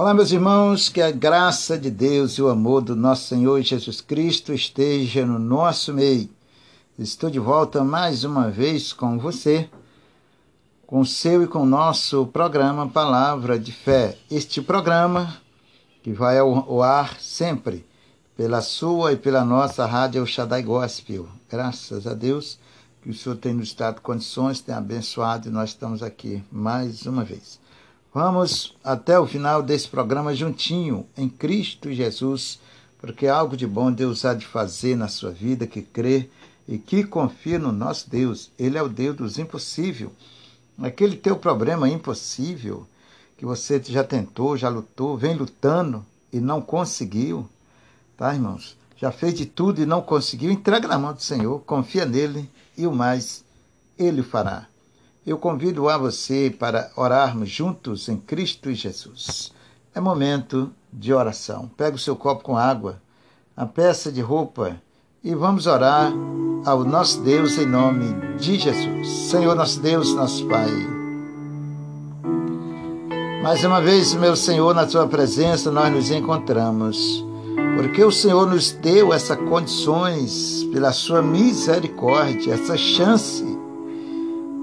Olá, meus irmãos, que a graça de Deus e o amor do nosso Senhor Jesus Cristo esteja no nosso meio. Estou de volta mais uma vez com você, com seu e com nosso programa Palavra de Fé. Este programa que vai ao ar sempre pela sua e pela nossa rádio Shaddai Gospel. Graças a Deus que o Senhor tem nos dado condições, tem abençoado e nós estamos aqui mais uma vez. Vamos até o final desse programa juntinho, em Cristo Jesus, porque algo de bom Deus há de fazer na sua vida, que crê e que confia no nosso Deus. Ele é o Deus dos impossíveis. Aquele teu problema impossível, que você já tentou, já lutou, vem lutando e não conseguiu, tá, irmãos? Já fez de tudo e não conseguiu, entrega na mão do Senhor, confia nele e o mais ele fará eu convido a você para orarmos juntos em Cristo Jesus. É momento de oração. Pega o seu copo com água, a peça de roupa e vamos orar ao nosso Deus em nome de Jesus. Senhor, nosso Deus, nosso Pai. Mais uma vez, meu Senhor, na tua presença nós nos encontramos, porque o Senhor nos deu essas condições pela sua misericórdia, essa chance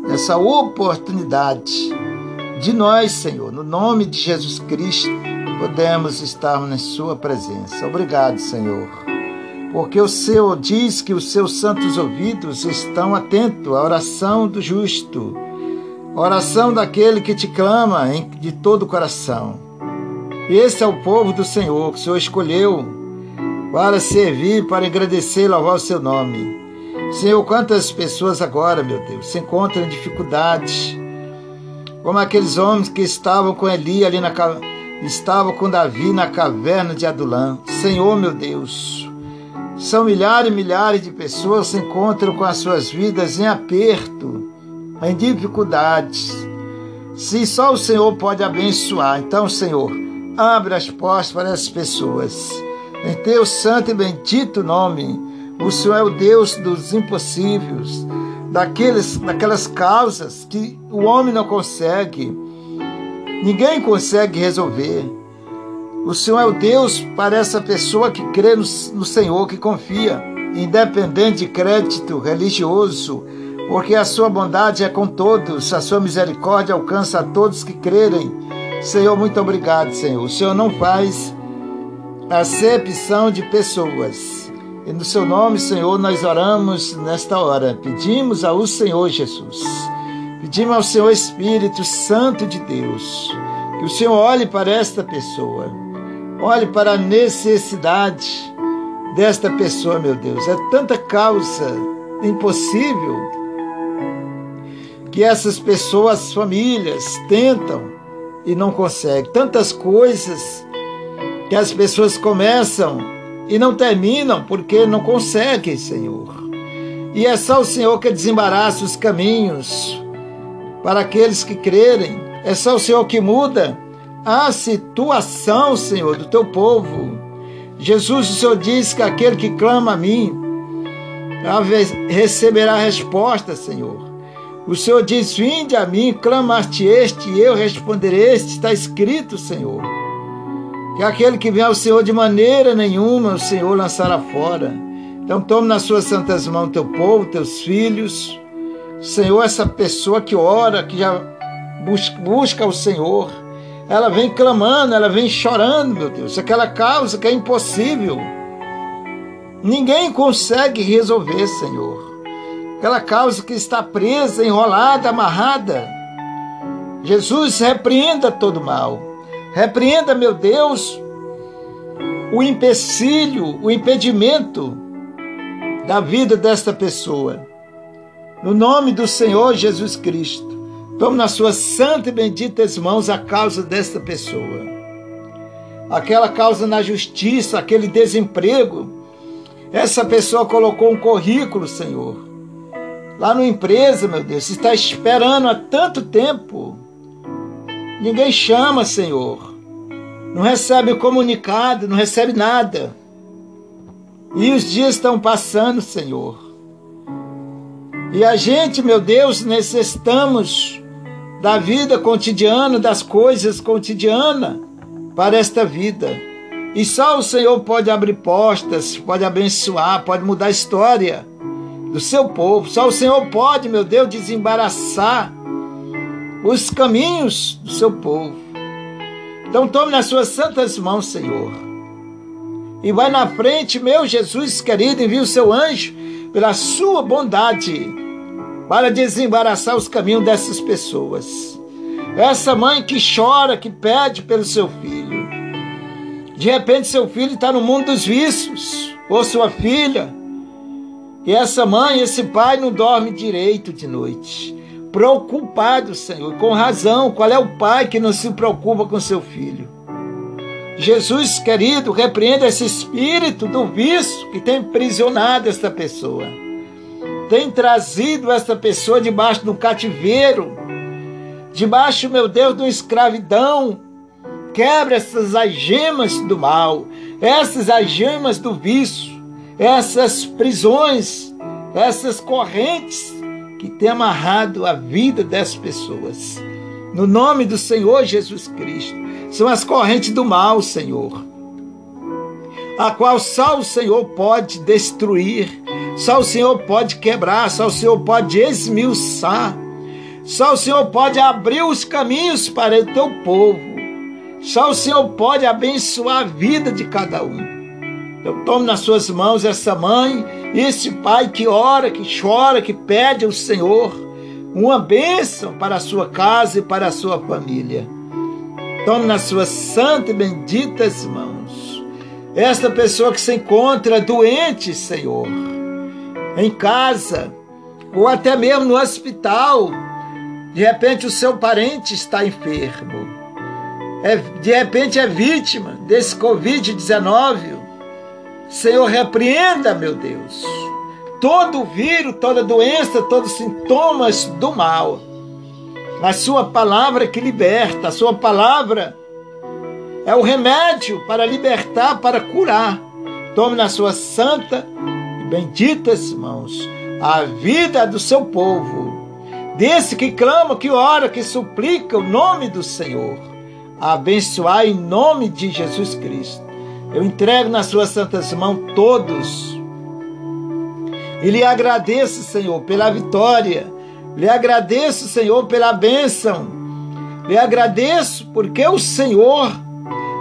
essa oportunidade de nós, Senhor, no nome de Jesus Cristo, podemos estar na Sua presença. Obrigado, Senhor, porque o Senhor diz que os seus santos ouvidos estão atentos à oração do justo, a oração daquele que te clama de todo o coração. Esse é o povo do Senhor que o Senhor escolheu para servir, para agradecer e louvar o seu nome. Senhor, quantas pessoas agora, meu Deus, se encontram em dificuldade, como aqueles homens que estavam com Eli ali na estavam com Davi na caverna de Adulã. Senhor, meu Deus, são milhares e milhares de pessoas que se encontram com as suas vidas em aperto, em dificuldades. Se só o Senhor pode abençoar, então, Senhor, abre as portas para essas pessoas. Em teu santo e bendito nome, o Senhor é o Deus dos impossíveis, daqueles, daquelas causas que o homem não consegue, ninguém consegue resolver. O Senhor é o Deus para essa pessoa que crê no, no Senhor, que confia, independente de crédito religioso, porque a sua bondade é com todos, a sua misericórdia alcança a todos que crerem. Senhor, muito obrigado, Senhor. O Senhor não faz acepção de pessoas. E no seu nome, Senhor, nós oramos nesta hora. Pedimos ao Senhor Jesus. Pedimos ao Senhor Espírito Santo de Deus que o Senhor olhe para esta pessoa. Olhe para a necessidade desta pessoa, meu Deus. É tanta causa impossível que essas pessoas, famílias, tentam e não conseguem. Tantas coisas que as pessoas começam e não terminam porque não conseguem, Senhor. E é só o Senhor que desembaraça os caminhos para aqueles que crerem. É só o Senhor que muda a situação, Senhor, do teu povo. Jesus, o Senhor diz que aquele que clama a mim receberá resposta, Senhor. O Senhor diz: Vinde a mim, clamaste este, e eu responderei este. Está escrito, Senhor que aquele que vem ao Senhor de maneira nenhuma o Senhor lançará fora. Então tome nas suas santas mãos teu povo, teus filhos. Senhor, essa pessoa que ora, que já busca, o Senhor, ela vem clamando, ela vem chorando, meu Deus, aquela causa que é impossível. Ninguém consegue resolver, Senhor. Aquela causa que está presa, enrolada, amarrada. Jesus repreenda todo mal. Repreenda, meu Deus, o empecilho, o impedimento da vida desta pessoa. No nome do Senhor Jesus Cristo, tome nas suas santas e benditas mãos a causa desta pessoa. Aquela causa na justiça, aquele desemprego. Essa pessoa colocou um currículo, Senhor. Lá na empresa, meu Deus, está esperando há tanto tempo Ninguém chama, Senhor. Não recebe comunicado, não recebe nada. E os dias estão passando, Senhor. E a gente, meu Deus, necessitamos da vida cotidiana, das coisas cotidianas. para esta vida. E só o Senhor pode abrir portas, pode abençoar, pode mudar a história do seu povo. Só o Senhor pode, meu Deus, desembaraçar os caminhos do seu povo. Então tome nas suas santas mãos, Senhor. E vai na frente, meu Jesus querido, envie o seu anjo pela sua bondade para desembaraçar os caminhos dessas pessoas. Essa mãe que chora, que pede pelo seu filho. De repente, seu filho está no mundo dos vícios, ou sua filha. E essa mãe, esse pai não dorme direito de noite. Preocupado, Senhor, com razão. Qual é o pai que não se preocupa com seu filho? Jesus, querido, repreenda esse espírito do vício que tem prisionado esta pessoa. Tem trazido esta pessoa debaixo do cativeiro, debaixo, meu Deus, de uma escravidão. Quebra essas algemas do mal, essas algemas do vício, essas prisões, essas correntes que tem amarrado a vida dessas pessoas. No nome do Senhor Jesus Cristo são as correntes do mal, Senhor, a qual só o Senhor pode destruir, só o Senhor pode quebrar, só o Senhor pode esmiuçar, só o Senhor pode abrir os caminhos para o teu povo, só o Senhor pode abençoar a vida de cada um. Eu tomo nas suas mãos essa mãe, esse pai que ora, que chora, que pede ao Senhor uma bênção para a sua casa e para a sua família. Tome nas suas santas e benditas mãos. Esta pessoa que se encontra doente, Senhor, em casa, ou até mesmo no hospital, de repente o seu parente está enfermo, é, de repente é vítima desse Covid-19. Senhor, repreenda, meu Deus, todo vírus, toda doença, todos os sintomas do mal a sua palavra que liberta, a sua palavra é o remédio para libertar, para curar. Tome nas suas santa e benditas mãos a vida do seu povo, desse que clama, que ora, que suplica o nome do Senhor. Abençoar em nome de Jesus Cristo. Eu entrego nas suas santas mãos todos. E lhe agradeço, Senhor, pela vitória lhe agradeço, Senhor, pela bênção. Lhe agradeço porque o Senhor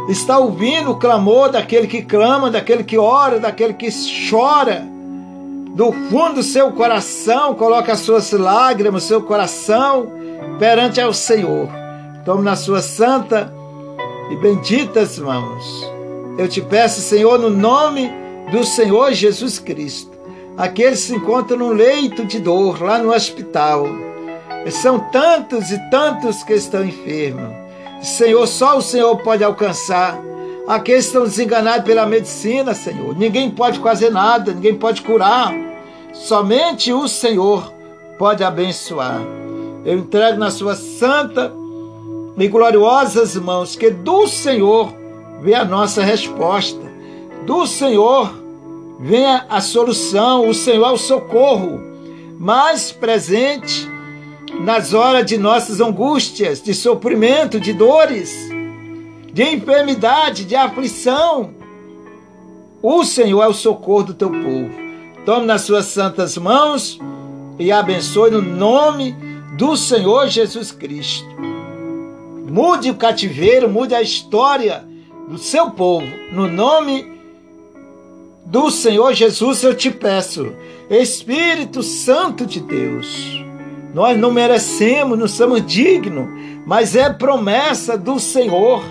está ouvindo o clamor daquele que clama, daquele que ora, daquele que chora. Do fundo do seu coração, coloca as suas lágrimas, seu coração perante ao Senhor. Tome nas suas santa e benditas mãos. Eu te peço, Senhor, no nome do Senhor Jesus Cristo aqueles que se encontram no leito de dor, lá no hospital. São tantos e tantos que estão enfermos. Senhor, só o Senhor pode alcançar. Aqueles que estão desenganados pela medicina, Senhor. Ninguém pode fazer nada, ninguém pode curar. Somente o Senhor pode abençoar. Eu entrego nas suas santas e gloriosas mãos que do Senhor vem a nossa resposta. Do Senhor venha a solução, o Senhor é o socorro, mais presente nas horas de nossas angústias, de sofrimento, de dores, de enfermidade, de aflição. O Senhor é o socorro do teu povo. Tome nas suas santas mãos e abençoe no nome do Senhor Jesus Cristo. Mude o cativeiro, mude a história do seu povo, no nome do Senhor Jesus eu te peço, Espírito Santo de Deus. Nós não merecemos, não somos dignos, mas é promessa do Senhor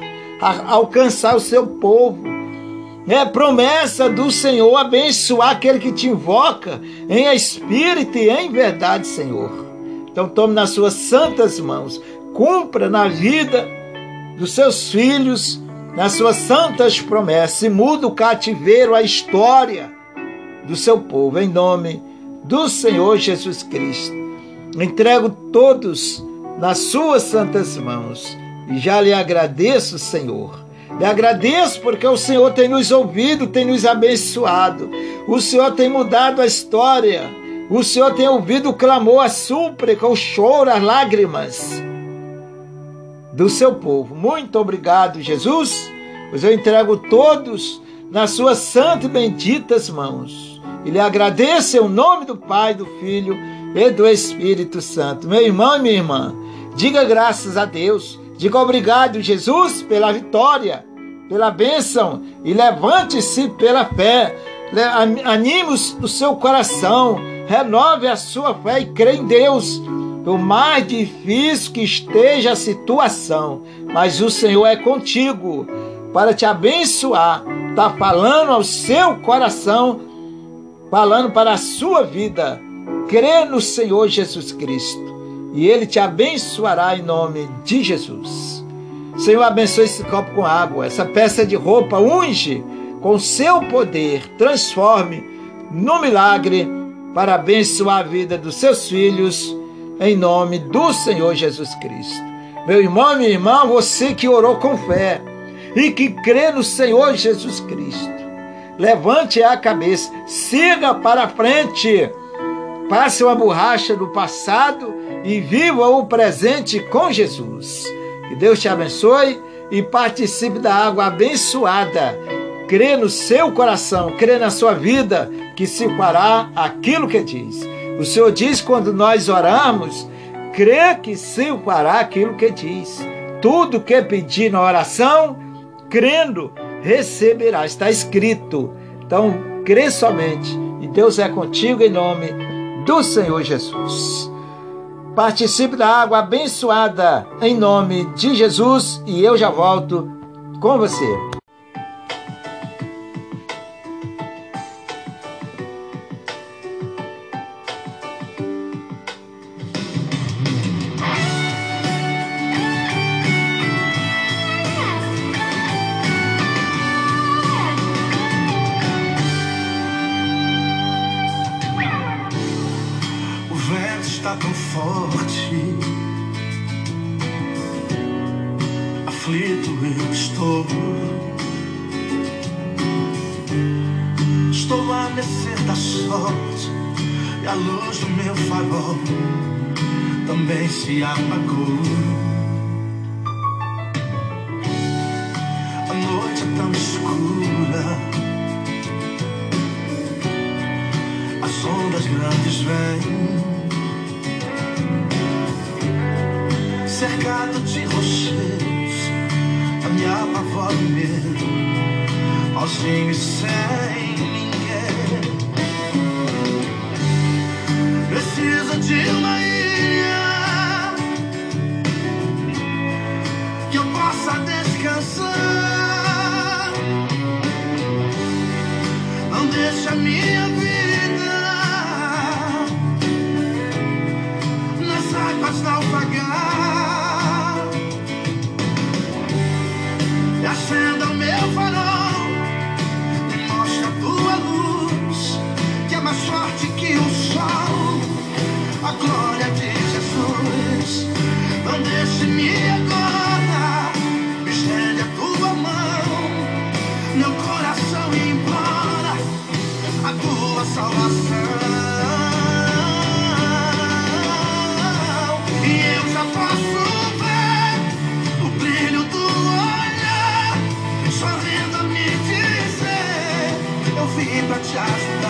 alcançar o seu povo. É promessa do Senhor abençoar aquele que te invoca em espírito e em verdade, Senhor. Então tome nas suas santas mãos, cumpra na vida dos seus filhos nas suas santas promessas e muda o cativeiro, a história do seu povo, em nome do Senhor Jesus Cristo. Entrego todos nas suas santas mãos e já lhe agradeço, Senhor. Lhe agradeço porque o Senhor tem nos ouvido, tem nos abençoado. O Senhor tem mudado a história. O Senhor tem ouvido o clamor, a súplica, o choro, as lágrimas do seu povo. Muito obrigado, Jesus. pois eu entrego todos nas suas santas e benditas mãos. E lhe agradeço em nome do Pai, do Filho e do Espírito Santo. Meu irmão e minha irmã, diga graças a Deus, diga obrigado, Jesus, pela vitória, pela bênção e levante-se pela fé. Anime o seu coração, renove a sua fé e crê em Deus. Por mais difícil que esteja a situação, mas o Senhor é contigo para te abençoar. Está falando ao seu coração, falando para a sua vida. Crê no Senhor Jesus Cristo e Ele te abençoará em nome de Jesus. Senhor, abençoe esse copo com água, essa peça de roupa, unge com seu poder, transforme no milagre para abençoar a vida dos seus filhos, em nome do Senhor Jesus Cristo. Meu irmão, minha irmã, você que orou com fé e que crê no Senhor Jesus Cristo, levante a cabeça, siga para frente Passe uma borracha do passado e viva o presente com Jesus. Que Deus te abençoe e participe da água abençoada. Crê no seu coração, crê na sua vida, que se fará aquilo que diz. O Senhor diz quando nós oramos, crê que se fará aquilo que diz. Tudo que pedir na oração, crendo, receberá. Está escrito. Então, crê somente. E Deus é contigo em nome do Senhor Jesus. Participe da água abençoada em nome de Jesus e eu já volto com você. se apagou. A noite tão escura, as ondas grandes vêm. Cercado de rochedos, a minha apavora medo, sozinho e sem ninguém. Precisa de um glória de Jesus. Não deixe-me agora, me estende a tua mão. Meu coração implora a tua salvação. E eu já posso ver o brilho do olhar, sorrindo me dizer: Eu vim pra te ajudar.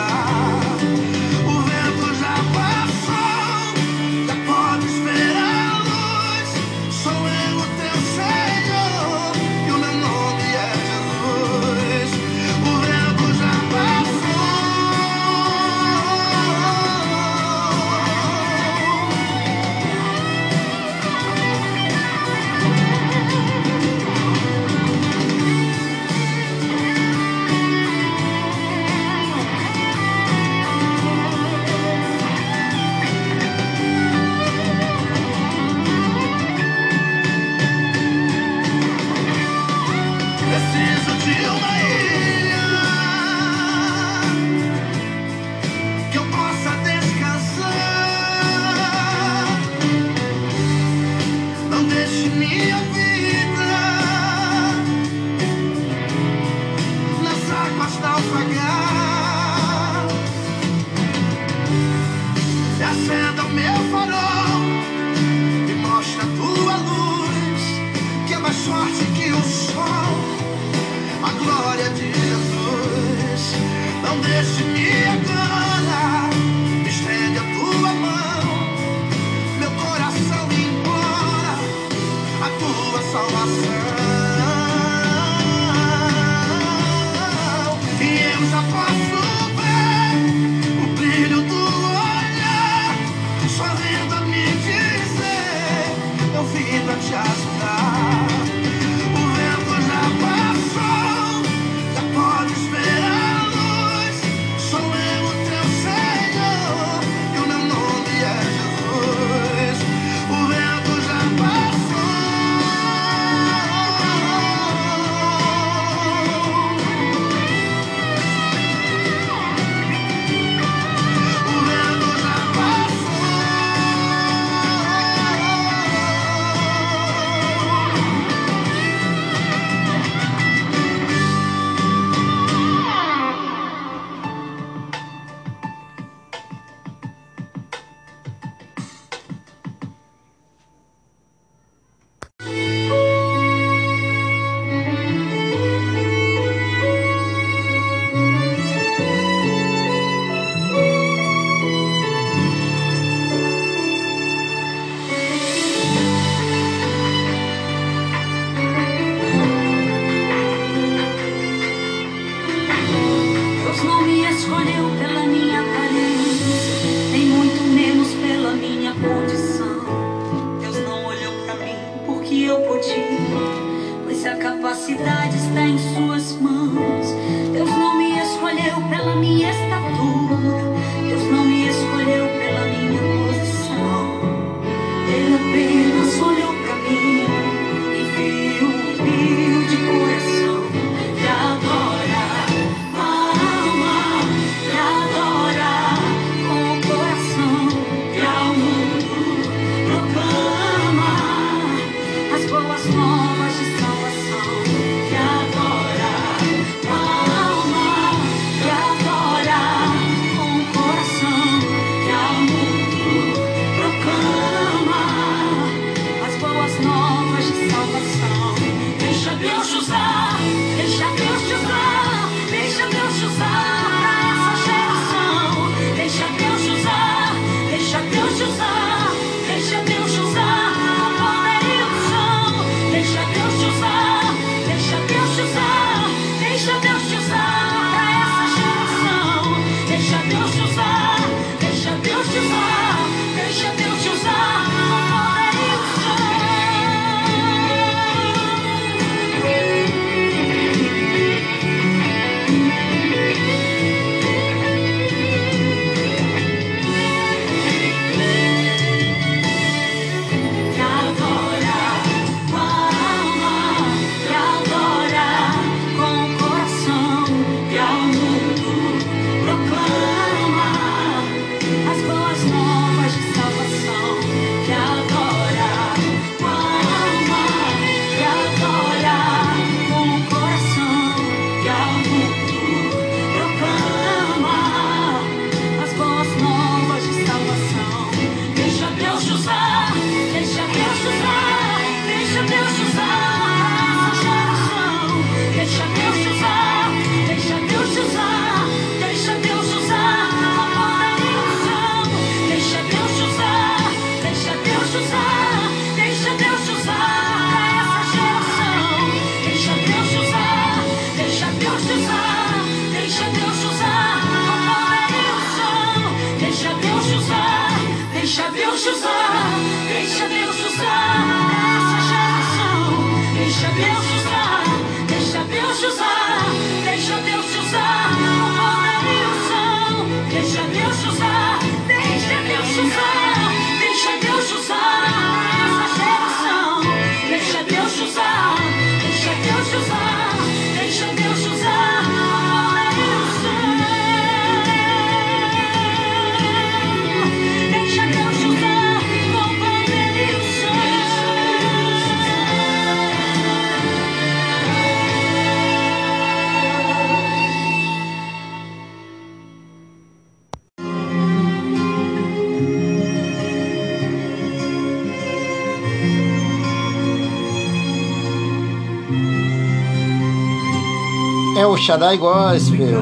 Shaddai Gospel.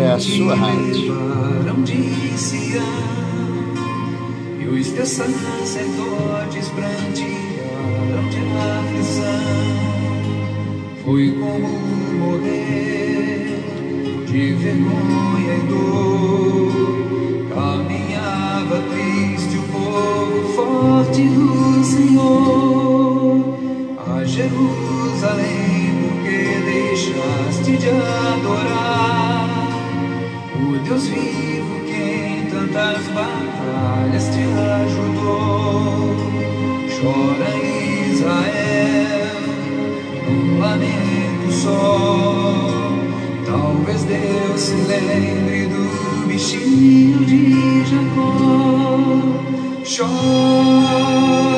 É a sua rádio. E de aflição. Foi como morrer de vergonha e dor. Caminhava triste o povo forte do Senhor a Jerusalém deixaste de adorar o Deus vivo que em tantas batalhas te ajudou. Chora Israel, num lamento só. Talvez Deus se lembre do bichinho de Jacó. Chora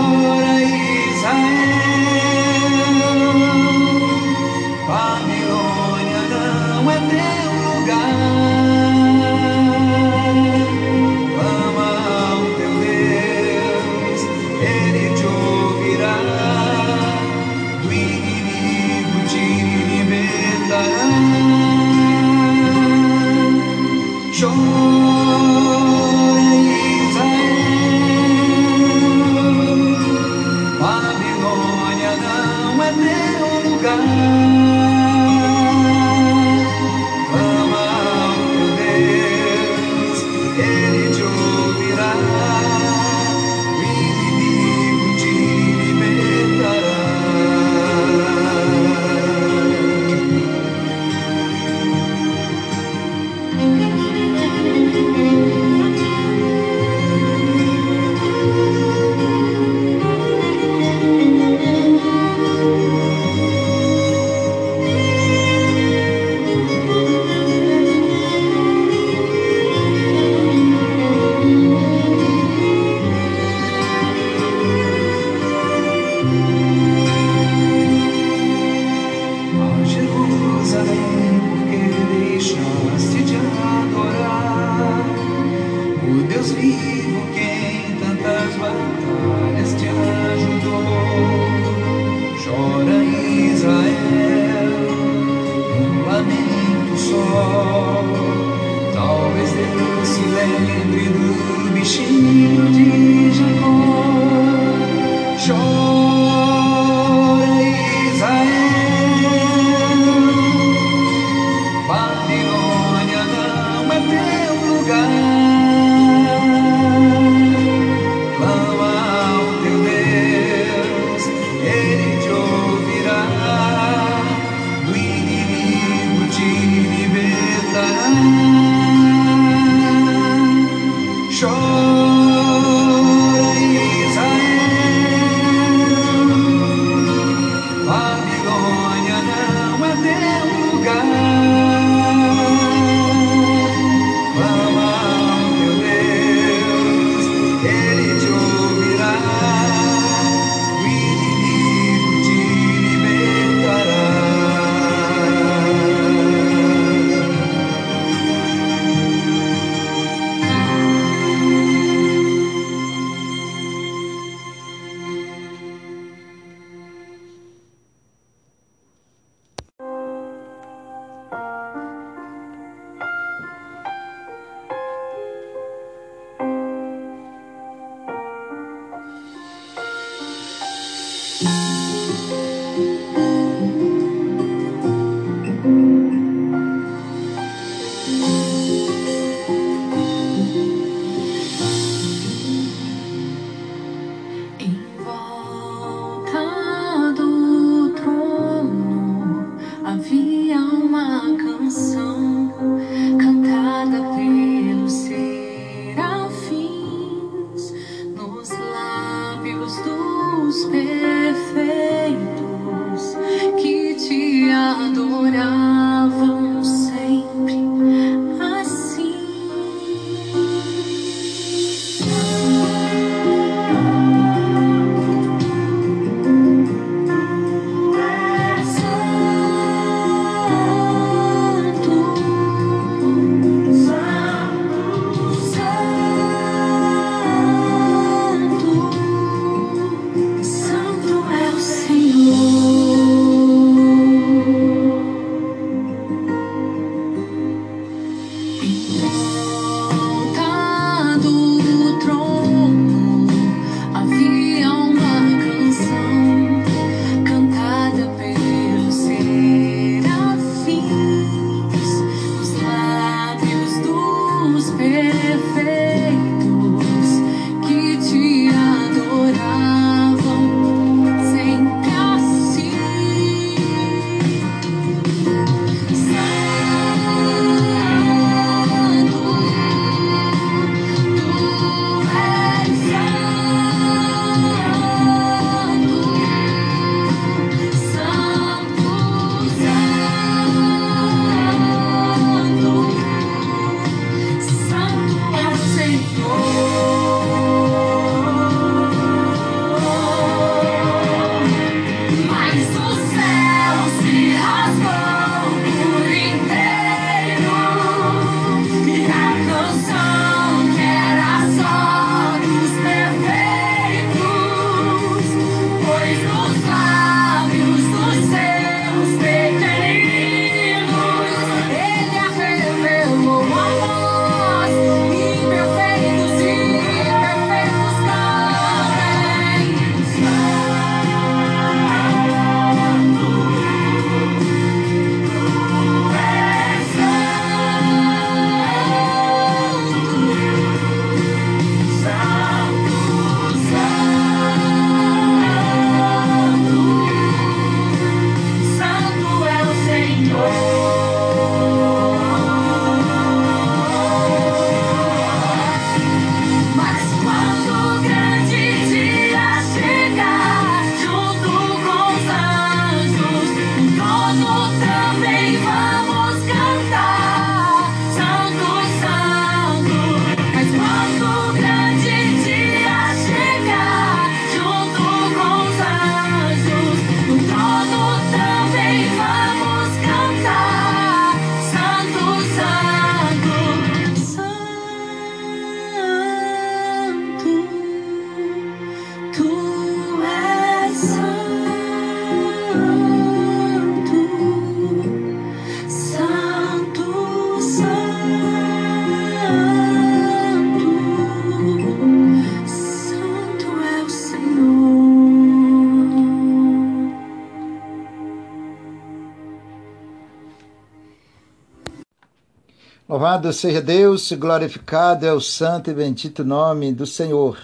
Louvado seja Deus, glorificado é o santo e bendito nome do Senhor.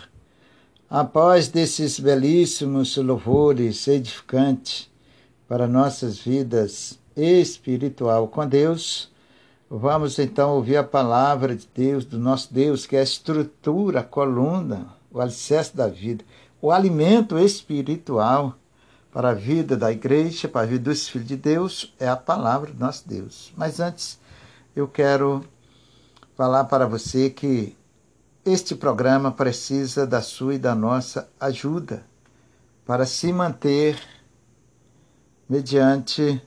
Após desses belíssimos louvores edificantes para nossas vidas espiritual com Deus, vamos então ouvir a palavra de Deus, do nosso Deus, que é a estrutura, a coluna, o alicerce da vida, o alimento espiritual para a vida da igreja, para a vida dos filhos de Deus, é a palavra do nosso Deus. Mas antes, eu quero falar para você que este programa precisa da sua e da nossa ajuda para se manter mediante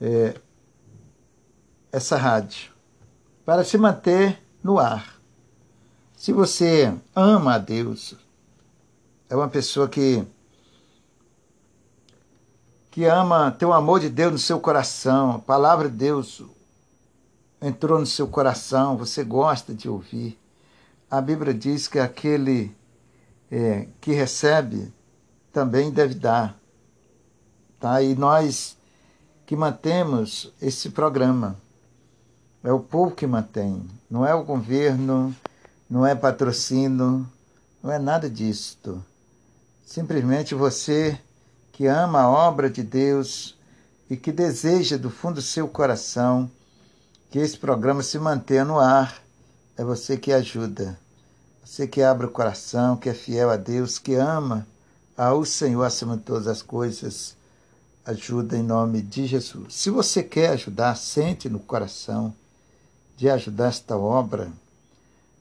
é, essa rádio, para se manter no ar. Se você ama a Deus, é uma pessoa que que ama, tem o amor de Deus no seu coração, a palavra de Deus, entrou no seu coração, você gosta de ouvir. A Bíblia diz que aquele é, que recebe também deve dar. Tá? E nós que mantemos esse programa, é o povo que mantém, não é o governo, não é patrocínio, não é nada disto. Simplesmente você que ama a obra de Deus e que deseja do fundo do seu coração que esse programa se mantenha no ar, é você que ajuda. Você que abre o coração, que é fiel a Deus, que ama ao Senhor acima de todas as coisas, ajuda em nome de Jesus. Se você quer ajudar, sente no coração de ajudar esta obra,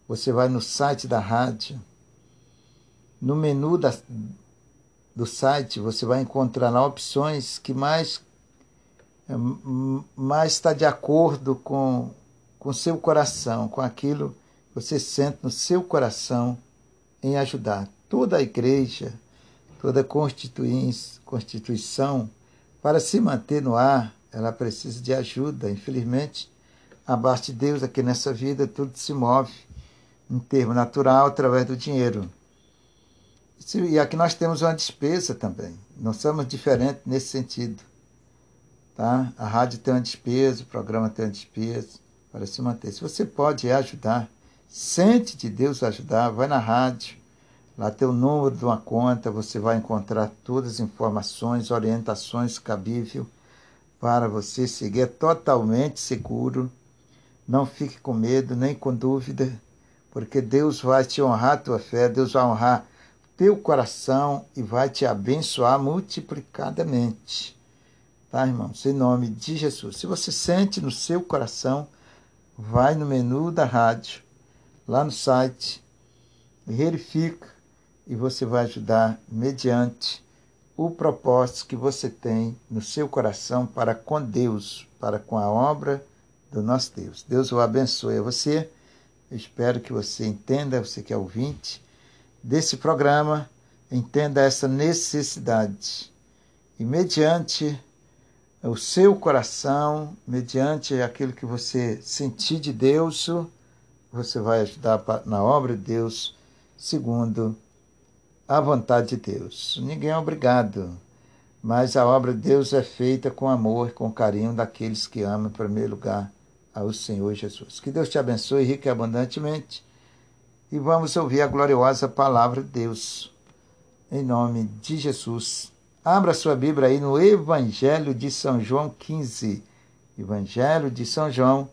você vai no site da rádio, no menu da, do site, você vai encontrar lá opções que mais é, mais está de acordo com com seu coração, com aquilo que você sente no seu coração em ajudar. Toda a igreja, toda constituição, para se manter no ar, ela precisa de ajuda. Infelizmente, abaixo de Deus, aqui nessa vida, tudo se move em termo natural através do dinheiro. E aqui nós temos uma despesa também. Não somos diferentes nesse sentido. Tá? A rádio tem uma despesa, o programa tem uma despesa para se manter. Se você pode ajudar, sente de Deus ajudar, vai na rádio, lá tem o número de uma conta, você vai encontrar todas as informações, orientações cabíveis para você seguir. É totalmente seguro. Não fique com medo, nem com dúvida, porque Deus vai te honrar a tua fé, Deus vai honrar teu coração e vai te abençoar multiplicadamente. Tá, irmãos? Em nome de Jesus. Se você sente no seu coração, vai no menu da rádio, lá no site, verifica e você vai ajudar mediante o propósito que você tem no seu coração para com Deus, para com a obra do nosso Deus. Deus o abençoe a você. Eu espero que você entenda, você que é ouvinte desse programa, entenda essa necessidade. E mediante o seu coração, mediante aquilo que você sentir de Deus, você vai ajudar na obra de Deus segundo a vontade de Deus. Ninguém é obrigado, mas a obra de Deus é feita com amor, com carinho daqueles que amam, em primeiro lugar, ao Senhor Jesus. Que Deus te abençoe rica e abundantemente e vamos ouvir a gloriosa palavra de Deus. Em nome de Jesus. Abra sua Bíblia aí no Evangelho de São João 15. Evangelho de São João,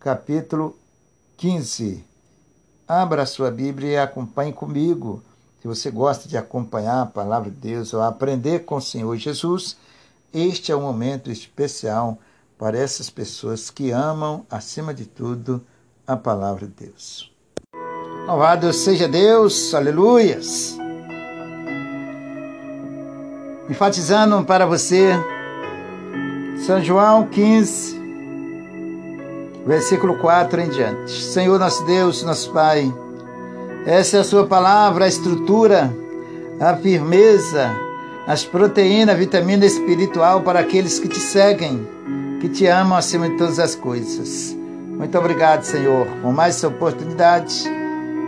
capítulo 15. Abra sua Bíblia e acompanhe comigo. Se você gosta de acompanhar a palavra de Deus ou aprender com o Senhor Jesus, este é um momento especial para essas pessoas que amam, acima de tudo, a palavra de Deus. Louvado seja Deus, aleluias enfatizando para você São João 15, versículo 4 em diante. Senhor nosso Deus, nosso Pai, essa é a sua palavra, a estrutura, a firmeza, as proteínas, a vitamina espiritual para aqueles que te seguem, que te amam acima de todas as coisas. Muito obrigado, Senhor, por mais essa oportunidade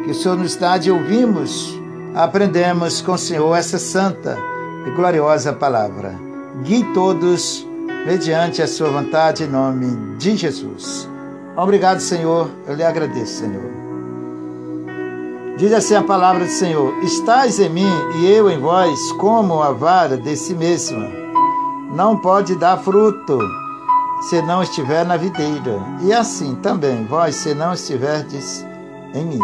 que o Senhor nos dá de ouvirmos, aprendemos com o Senhor essa santa e gloriosa palavra. Guie todos mediante a sua vontade em nome de Jesus. Obrigado, Senhor. Eu lhe agradeço, Senhor. Diz assim a palavra do Senhor: Estais em mim e eu em vós, como a vara de si mesma. Não pode dar fruto se não estiver na videira. E assim também vós, se não estiverdes em mim.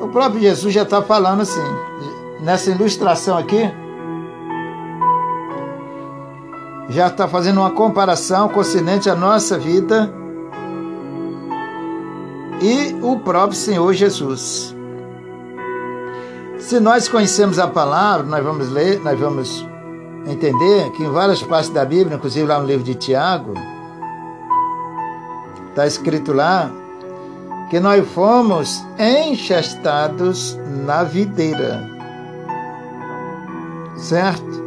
O próprio Jesus já está falando assim, nessa ilustração aqui, já está fazendo uma comparação consonante à nossa vida e o próprio Senhor Jesus. Se nós conhecemos a palavra, nós vamos ler, nós vamos entender que em várias partes da Bíblia, inclusive lá no livro de Tiago, está escrito lá que nós fomos enxestados na videira. Certo?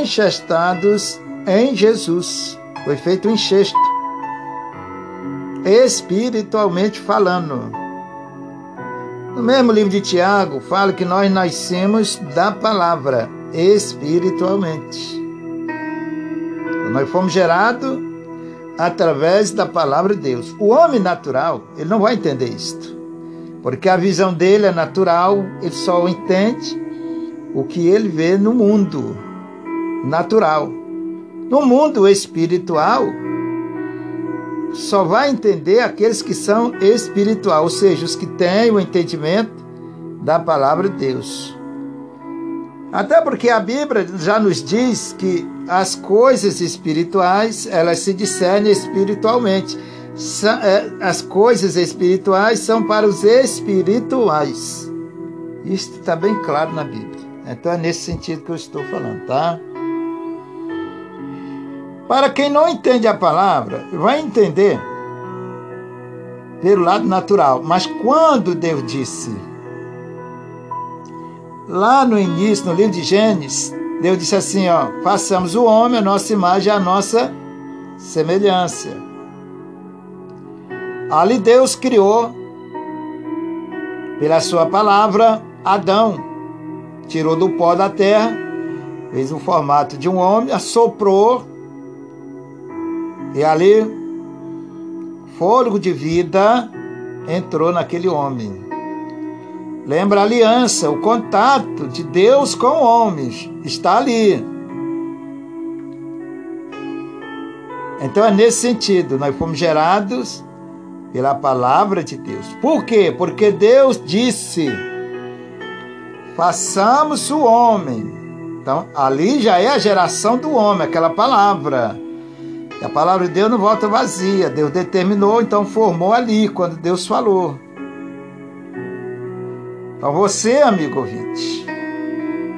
Enxestados em Jesus. Foi feito um enxesto. Espiritualmente falando. No mesmo livro de Tiago, fala que nós nascemos da palavra espiritualmente. Nós fomos gerados através da palavra de Deus. O homem natural, ele não vai entender isto. Porque a visão dele é natural, ele só entende o que ele vê no mundo natural. No mundo espiritual, só vai entender aqueles que são espiritual, ou seja, os que têm o entendimento da palavra de Deus. Até porque a Bíblia já nos diz que as coisas espirituais, elas se discernem espiritualmente. É, as coisas espirituais são para os espirituais. Isso está bem claro na Bíblia. Então é nesse sentido que eu estou falando, tá? Para quem não entende a palavra, vai entender pelo lado natural. Mas quando Deus disse, lá no início, no livro de Gênesis, Deus disse assim, ó, façamos o homem a nossa imagem, a nossa semelhança. Ali Deus criou, pela sua palavra, Adão. Tirou do pó da terra, fez o formato de um homem, assoprou e ali, fôlego de vida entrou naquele homem. Lembra a aliança, o contato de Deus com homens está ali. Então é nesse sentido, nós fomos gerados pela palavra de Deus. Por quê? Porque Deus disse: façamos o homem. Então, ali já é a geração do homem, aquela palavra. A palavra de Deus não volta vazia. Deus determinou, então formou ali, quando Deus falou. Então você, amigo ouvinte,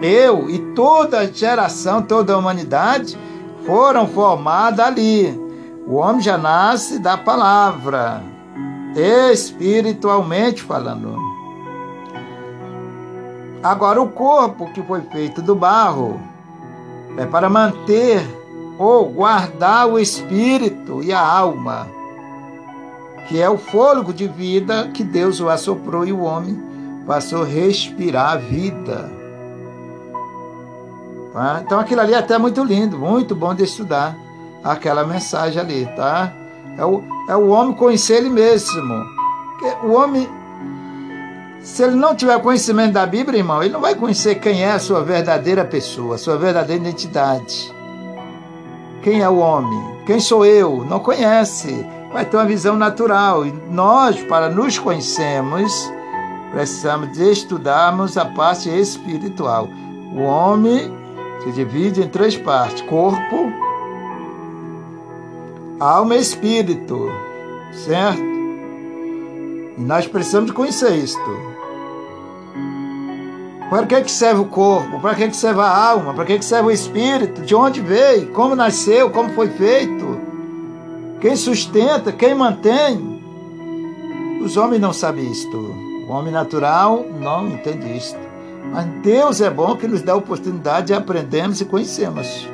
eu e toda a geração, toda a humanidade foram formados ali. O homem já nasce da palavra, espiritualmente falando. Agora, o corpo que foi feito do barro é para manter ou guardar o espírito e a alma, que é o fôlego de vida que Deus o assoprou e o homem passou a respirar a vida. Tá? Então aquilo ali é até muito lindo, muito bom de estudar aquela mensagem ali, tá? É o, é o homem conhecer ele mesmo. O homem, se ele não tiver conhecimento da Bíblia, irmão, ele não vai conhecer quem é a sua verdadeira pessoa, a sua verdadeira identidade. Quem é o homem? Quem sou eu? Não conhece. Vai ter uma visão natural. E nós, para nos conhecermos, precisamos de estudarmos a parte espiritual. O homem se divide em três partes: corpo, alma e espírito. Certo? E nós precisamos conhecer isto. Para que, que serve o corpo? Para que, que serve a alma? Para que, que serve o espírito? De onde veio? Como nasceu? Como foi feito? Quem sustenta? Quem mantém? Os homens não sabem isto. O homem natural não entende isto. Mas Deus é bom que nos dá a oportunidade de aprendermos e conhecermos.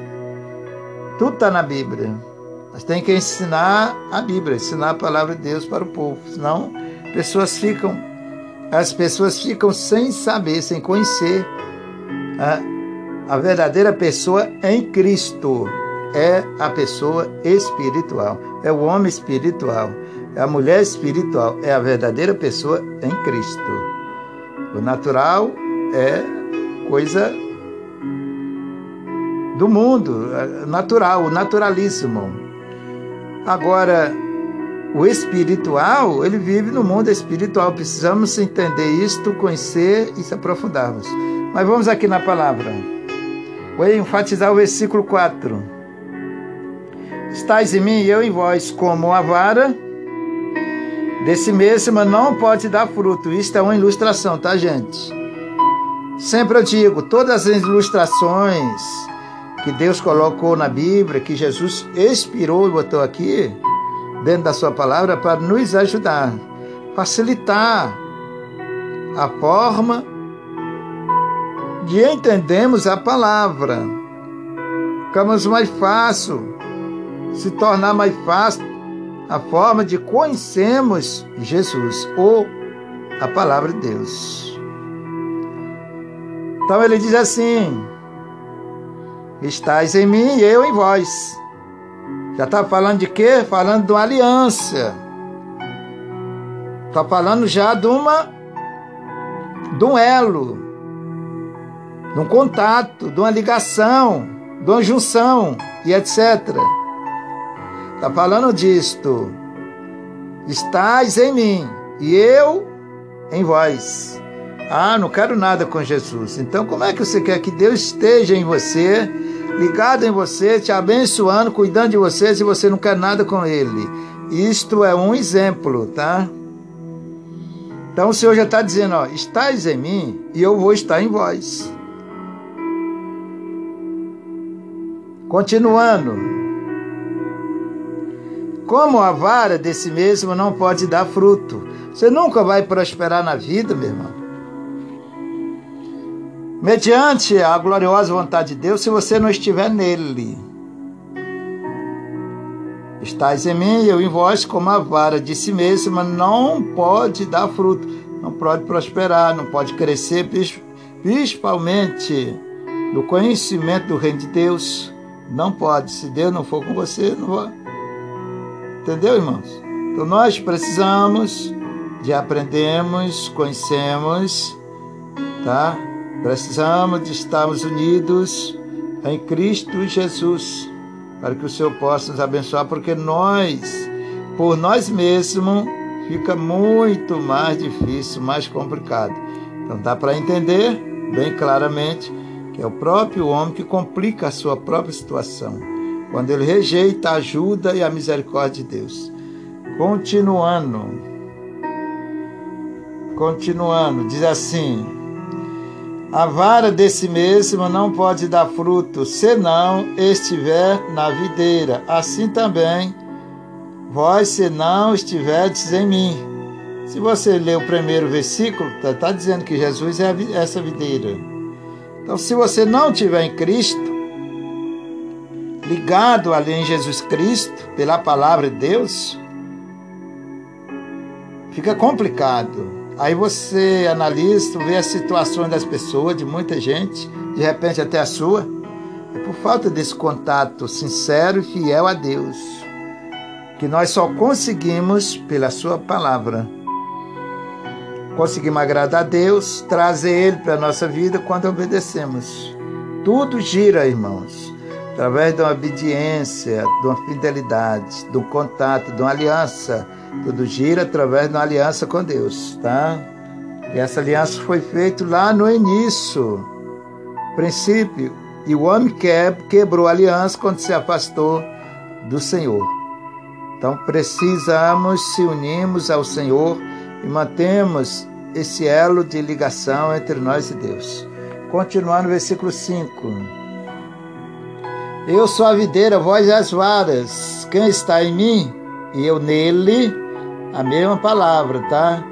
Tudo está na Bíblia. Nós temos que ensinar a Bíblia, ensinar a palavra de Deus para o povo. Senão, pessoas ficam as pessoas ficam sem saber, sem conhecer a, a verdadeira pessoa em Cristo. é a pessoa espiritual, é o homem espiritual, é a mulher espiritual, é a verdadeira pessoa em Cristo. O natural é coisa do mundo, é natural, o naturalismo. Agora, o espiritual, ele vive no mundo espiritual. Precisamos entender isto, conhecer e se aprofundarmos. Mas vamos aqui na palavra. Vou enfatizar o versículo 4. Estais em mim e eu em vós, como a vara desse mesmo não pode dar fruto. Isto é uma ilustração, tá, gente? Sempre eu digo, todas as ilustrações que Deus colocou na Bíblia, que Jesus expirou e botou aqui, dentro da sua palavra para nos ajudar, facilitar a forma de entendermos a palavra. Ficamos mais fácil, se tornar mais fácil a forma de conhecermos Jesus ou a palavra de Deus. Então ele diz assim: Estais em mim e eu em vós. Já está falando de quê? Falando de uma aliança. Está falando já de uma de um elo, de um contato, de uma ligação, de uma junção e etc. Está falando disto. Estais em mim e eu em vós. Ah, não quero nada com Jesus. Então, como é que você quer que Deus esteja em você? Ligado em você, te abençoando, cuidando de você, se você não quer nada com ele. Isto é um exemplo, tá? Então o Senhor já está dizendo, ó, estáis em mim e eu vou estar em vós. Continuando. Como a vara desse mesmo não pode dar fruto. Você nunca vai prosperar na vida, meu irmão mediante a gloriosa vontade de Deus, se você não estiver nele. Estais em mim e eu em vós, como a vara de si mesma não pode dar fruto, não pode prosperar, não pode crescer, principalmente no conhecimento do reino de Deus. Não pode. Se Deus não for com você, não vai. Entendeu, irmãos? Então nós precisamos de aprendermos, conhecemos, tá? Precisamos de estarmos unidos em Cristo Jesus, para que o Senhor possa nos abençoar, porque nós, por nós mesmos, fica muito mais difícil, mais complicado. Então dá para entender bem claramente que é o próprio homem que complica a sua própria situação, quando ele rejeita a ajuda e a misericórdia de Deus. Continuando, continuando, diz assim: a vara desse mesmo não pode dar fruto, senão estiver na videira. Assim também, vós, se não estiverdes em mim. Se você ler o primeiro versículo, está tá dizendo que Jesus é essa videira. Então, se você não estiver em Cristo, ligado ali em Jesus Cristo, pela palavra de Deus, fica complicado. Aí você analisa, vê as situações das pessoas, de muita gente, de repente até a sua. É por falta desse contato sincero e fiel a Deus que nós só conseguimos pela Sua palavra. Conseguimos agradar a Deus, trazer Ele para a nossa vida quando obedecemos. Tudo gira, irmãos, através de uma obediência, de uma fidelidade, de um contato, de uma aliança tudo gira através uma aliança com Deus, tá? E essa aliança foi feita lá no início, princípio. E o homem quebrou a aliança quando se afastou do Senhor. Então precisamos se unirmos ao Senhor e mantemos esse elo de ligação entre nós e Deus. Continuando no versículo 5. Eu sou a videira, vós as varas. Quem está em mim e eu nele, a mesma palavra, tá?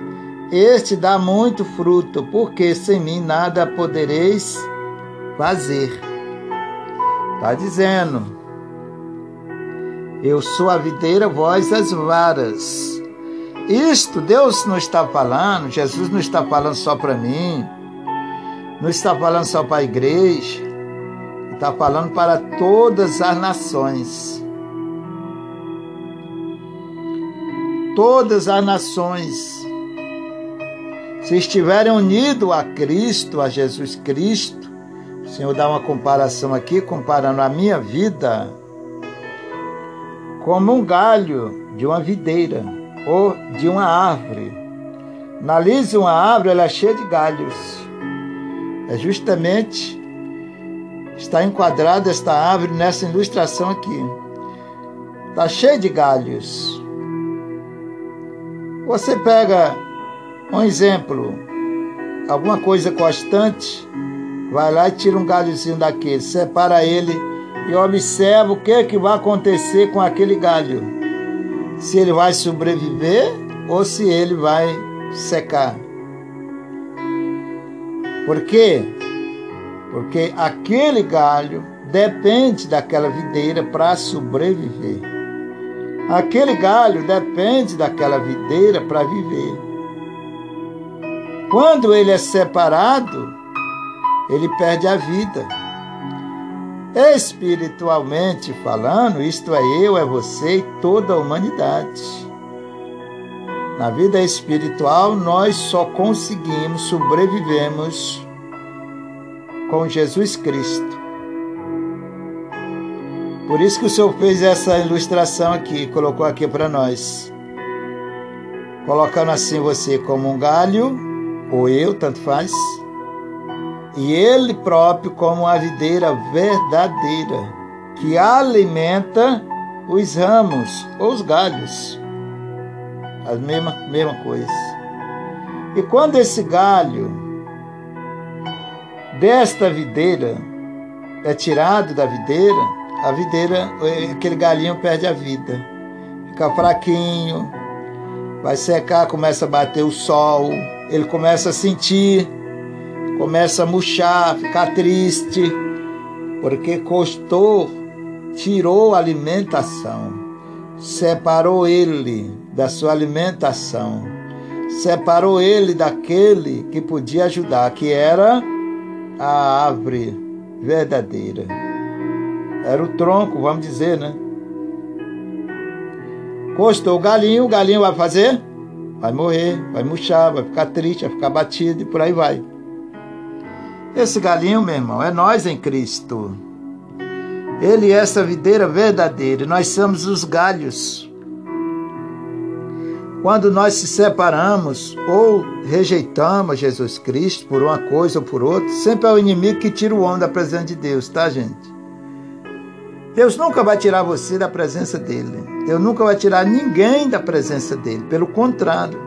Este dá muito fruto, porque sem mim nada podereis fazer. Está dizendo, eu sou a videira, vós as varas. Isto Deus não está falando, Jesus não está falando só para mim, não está falando só para a igreja, está falando para todas as nações. Todas as nações, se estiverem unidos a Cristo, a Jesus Cristo, o Senhor dá uma comparação aqui, comparando a minha vida como um galho de uma videira ou de uma árvore. Analise uma árvore, ela é cheia de galhos. É justamente está enquadrada esta árvore nessa ilustração aqui. Está cheia de galhos. Você pega um exemplo, alguma coisa constante, vai lá e tira um galhozinho daquele, separa ele e observa o que, é que vai acontecer com aquele galho. Se ele vai sobreviver ou se ele vai secar. Por quê? Porque aquele galho depende daquela videira para sobreviver. Aquele galho depende daquela videira para viver. Quando ele é separado, ele perde a vida. Espiritualmente falando, isto é eu, é você e toda a humanidade. Na vida espiritual, nós só conseguimos, sobrevivemos com Jesus Cristo. Por isso que o Senhor fez essa ilustração aqui, colocou aqui para nós. Colocando assim você como um galho, ou eu, tanto faz, e ele próprio como a videira verdadeira, que alimenta os ramos ou os galhos. A mesma, mesma coisa. E quando esse galho desta videira é tirado da videira, a videira, aquele galinho perde a vida. Fica fraquinho, vai secar, começa a bater o sol, ele começa a sentir começa a murchar, ficar triste, porque custou, tirou a alimentação, separou ele da sua alimentação, separou ele daquele que podia ajudar, que era a árvore verdadeira. Era o tronco, vamos dizer, né? Costou o galinho, o galinho vai fazer? Vai morrer, vai murchar, vai ficar triste, vai ficar batido e por aí vai. Esse galinho, meu irmão, é nós em Cristo. Ele é essa videira verdadeira, nós somos os galhos. Quando nós se separamos ou rejeitamos Jesus Cristo por uma coisa ou por outra, sempre é o inimigo que tira o homem da presença de Deus, tá, gente? Deus nunca vai tirar você da presença dele. Deus nunca vai tirar ninguém da presença dele. Pelo contrário.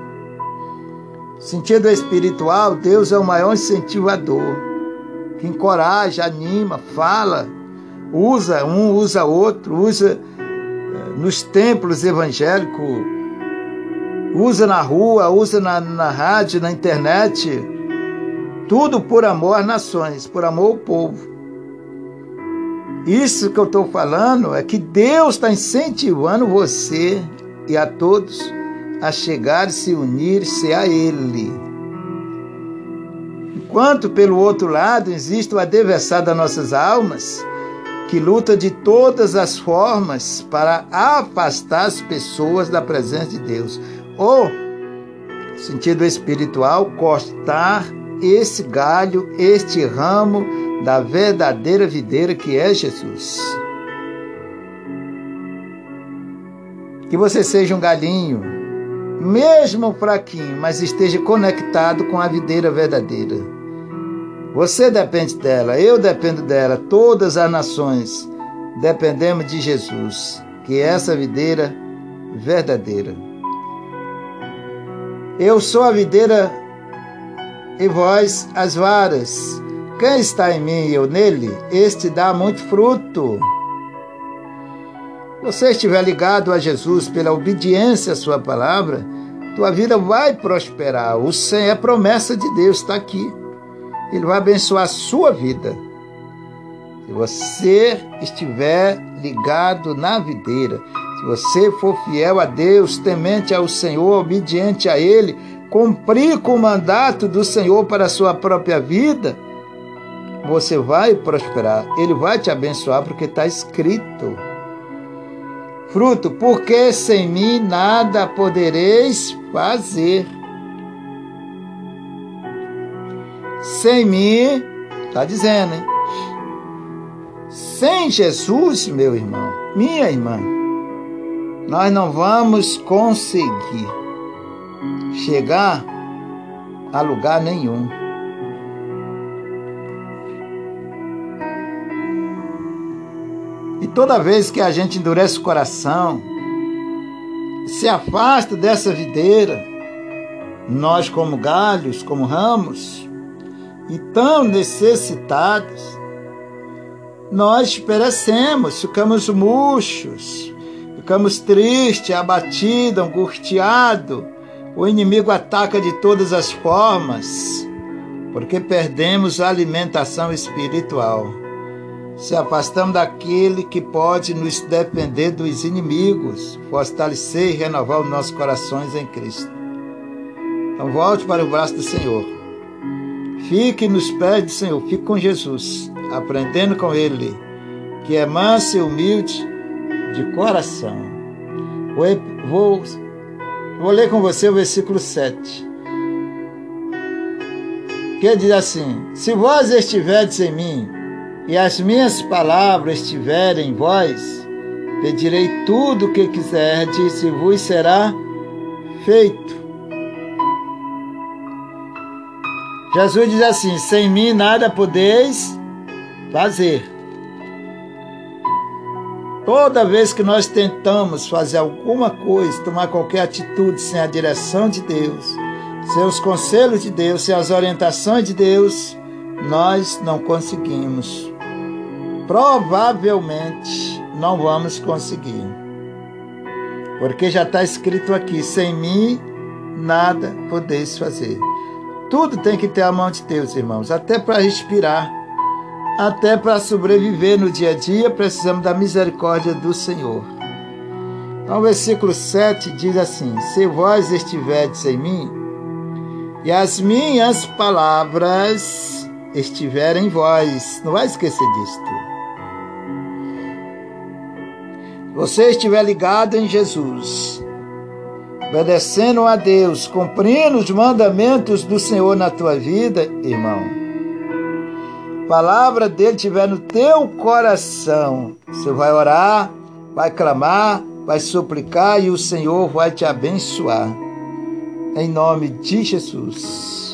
Sentido espiritual, Deus é o maior incentivador que encoraja, anima, fala, usa um, usa outro, usa eh, nos templos evangélicos, usa na rua, usa na, na rádio, na internet, tudo por amor às nações, por amor ao povo. Isso que eu estou falando é que Deus está incentivando você e a todos a chegar e se unir-se a Ele. Enquanto, pelo outro lado, existe o adversário das nossas almas, que luta de todas as formas para afastar as pessoas da presença de Deus. Ou, sentido espiritual, cortar esse galho, este ramo da verdadeira videira que é Jesus. Que você seja um galinho, mesmo fraquinho, mas esteja conectado com a videira verdadeira. Você depende dela, eu dependo dela, todas as nações dependemos de Jesus, que é essa videira verdadeira. Eu sou a videira e vós as varas. Quem está em mim e eu nele, este dá muito fruto. Você estiver ligado a Jesus pela obediência à sua palavra, tua vida vai prosperar. O Senhor é promessa de Deus, está aqui. Ele vai abençoar a sua vida. Se você estiver ligado na videira, se você for fiel a Deus, temente ao Senhor, obediente a Ele, cumprir com o mandato do Senhor para a sua própria vida, você vai prosperar, Ele vai te abençoar, porque está escrito. Fruto, porque sem mim nada podereis fazer. Sem mim, está dizendo, hein? Sem Jesus, meu irmão, minha irmã, nós não vamos conseguir chegar a lugar nenhum. Toda vez que a gente endurece o coração, se afasta dessa videira, nós, como galhos, como ramos, e tão necessitados, nós perecemos, ficamos murchos, ficamos tristes, abatidos, angustiados, o inimigo ataca de todas as formas, porque perdemos a alimentação espiritual. Se afastamos daquele que pode nos defender dos inimigos, fortalecer e renovar os nossos corações em Cristo. Então volte para o braço do Senhor. Fique nos pés do Senhor, fique com Jesus, aprendendo com Ele, que é manso e humilde de coração. Vou Vou ler com você o versículo 7. Que diz assim: Se vós estiverdes em mim, e as minhas palavras estiverem em vós, pedirei tudo o que quiserdes e vos será feito. Jesus diz assim: Sem mim nada podeis fazer. Toda vez que nós tentamos fazer alguma coisa, tomar qualquer atitude sem a direção de Deus, sem os conselhos de Deus, sem as orientações de Deus, nós não conseguimos. Provavelmente não vamos conseguir. Porque já está escrito aqui: sem mim nada podeis fazer. Tudo tem que ter a mão de Deus, irmãos, até para respirar até para sobreviver no dia a dia, precisamos da misericórdia do Senhor. Então, o versículo 7 diz assim: Se vós estiverdes em mim, e as minhas palavras estiverem em vós, não vai esquecer disto. Você estiver ligado em Jesus, obedecendo a Deus, cumprindo os mandamentos do Senhor na tua vida, irmão palavra dele estiver no teu coração, você vai orar, vai clamar, vai suplicar e o Senhor vai te abençoar. Em nome de Jesus.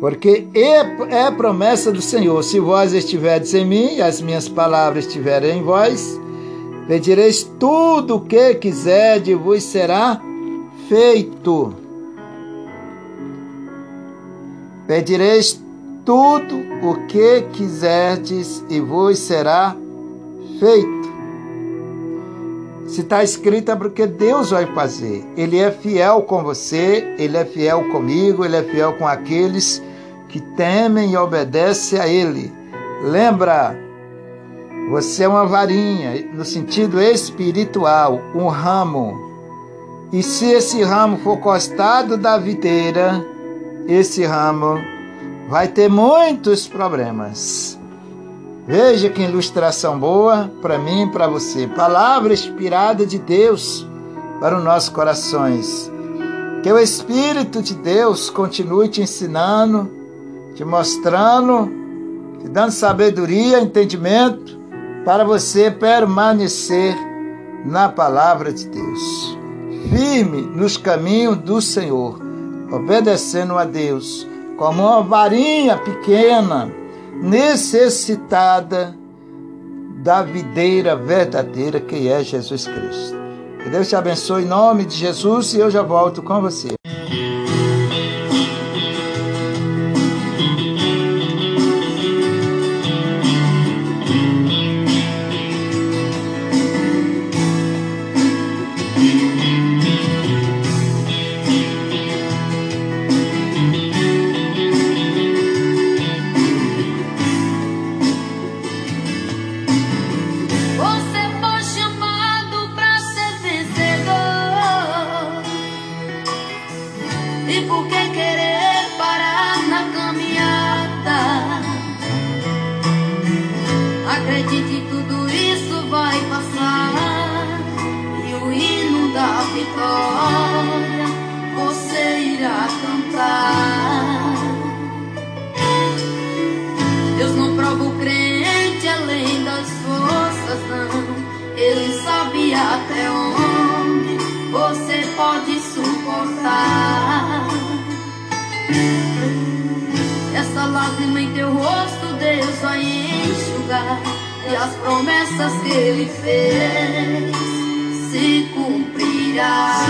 Porque é, é promessa do Senhor: se vós estiverdes em mim e as minhas palavras estiverem em vós, pedireis tudo o que quiserdes e vos será feito. Pedireis tudo o que quiserdes e vos será feito. Se está escrito é porque Deus vai fazer. Ele é fiel com você, ele é fiel comigo, ele é fiel com aqueles que temem e obedecem a Ele. Lembra, você é uma varinha, no sentido espiritual, um ramo. E se esse ramo for costado da videira, esse ramo vai ter muitos problemas. Veja que ilustração boa para mim e para você. Palavra inspirada de Deus para os nossos corações. Que o Espírito de Deus continue te ensinando, te mostrando, te dando sabedoria, entendimento, para você permanecer na palavra de Deus. Firme nos caminhos do Senhor obedecendo a Deus, como uma varinha pequena, necessitada da videira verdadeira que é Jesus Cristo. Que Deus te abençoe em nome de Jesus e eu já volto com você. Ele sabe até onde você pode suportar. Essa lágrima em teu rosto, Deus vai enxugar. E as promessas que Ele fez se cumprirá.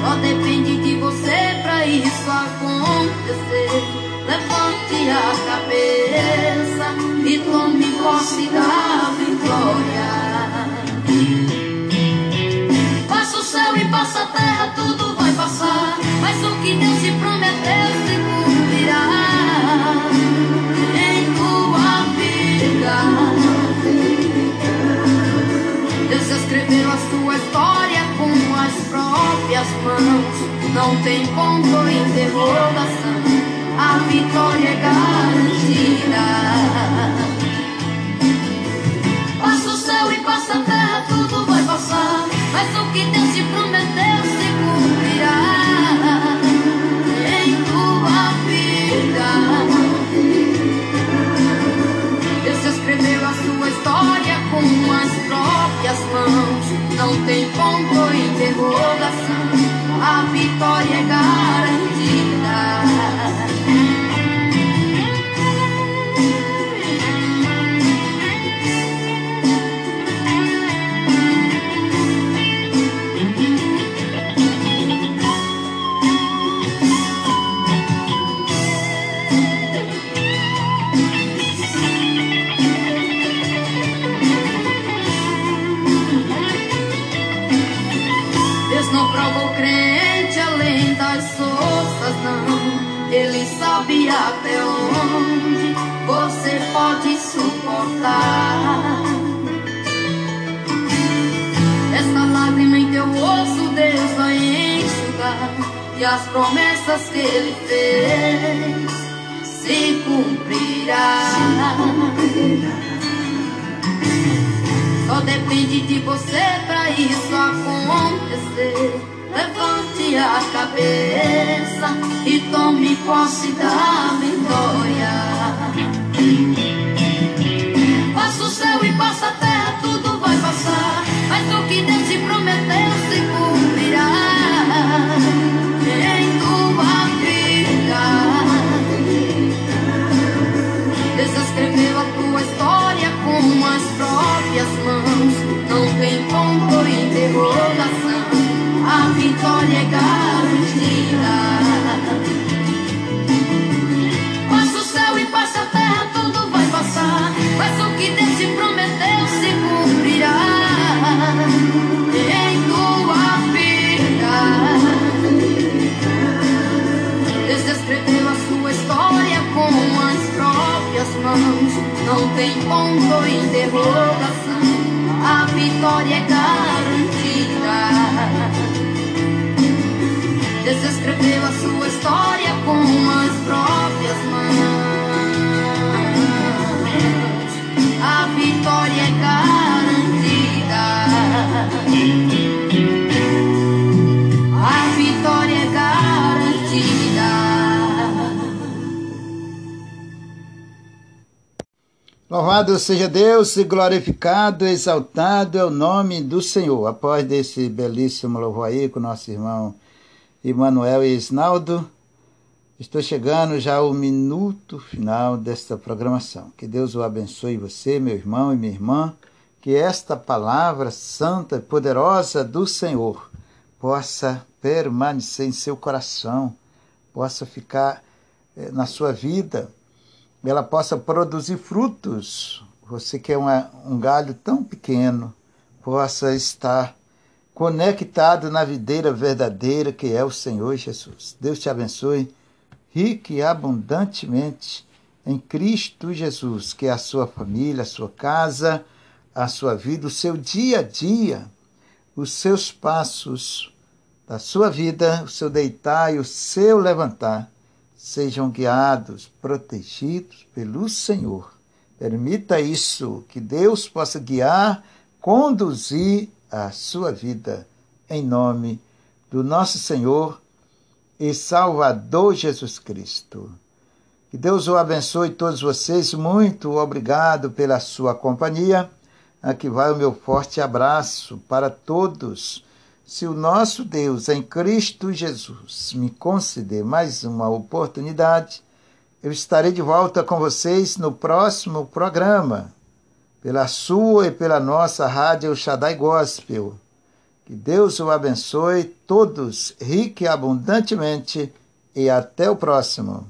Só depende de você pra isso acontecer. Levante a cabeça e tome posse da vitória. Passa o céu e passa a terra, tudo vai passar. Mas o que Deus te prometeu se cumprirá. Em tua vida. Deus escreveu a sua história com as próprias mãos. Não tem ponto interrogação. A vitória é garantida. Passa o céu e passa a terra, tudo vai passar. Mas o que Deus te prometeu se cumprirá. Em tua vida. Deus escreveu a sua história com as próprias mãos. Não tem ponto interrogação. A vitória é garantida. Deus não prova o crente além das forças, não. Ele sabe até onde você pode suportar. Essa lágrima em teu osso, Deus vai enxugar. E as promessas que Ele fez se cumprirá. Só depende de você pra isso acontecer. Levante a cabeça e tome posse da vitória. Passa o céu e passa a terra, tudo vai passar. Mas o que Deus te prometeu se cumprirá. Em tua vida. Deus escreveu a tua história com as próprias mãos. Não tem ponto em interrogação. Tem ponto em interrogação. A vitória é garantida. Deus escreveu a sua história com as próprias mãos. Louvado seja Deus e glorificado, exaltado é o nome do Senhor. Após desse belíssimo louvor aí com nosso irmão Emanuel e Isnaldo, estou chegando já ao minuto final desta programação. Que Deus o abençoe você, meu irmão e minha irmã, que esta palavra santa e poderosa do Senhor possa permanecer em seu coração, possa ficar eh, na sua vida ela possa produzir frutos. Você que é uma, um galho tão pequeno, possa estar conectado na videira verdadeira que é o Senhor Jesus. Deus te abençoe rica e abundantemente em Cristo Jesus, que é a sua família, a sua casa, a sua vida, o seu dia a dia, os seus passos da sua vida, o seu deitar e o seu levantar sejam guiados, protegidos pelo Senhor. Permita isso, que Deus possa guiar, conduzir a sua vida, em nome do nosso Senhor e Salvador Jesus Cristo. Que Deus o abençoe todos vocês. Muito obrigado pela sua companhia. Aqui vai o meu forte abraço para todos. Se o nosso Deus em Cristo Jesus me conceder mais uma oportunidade, eu estarei de volta com vocês no próximo programa, pela sua e pela nossa rádio Shaddai Gospel. Que Deus o abençoe todos rique e abundantemente e até o próximo.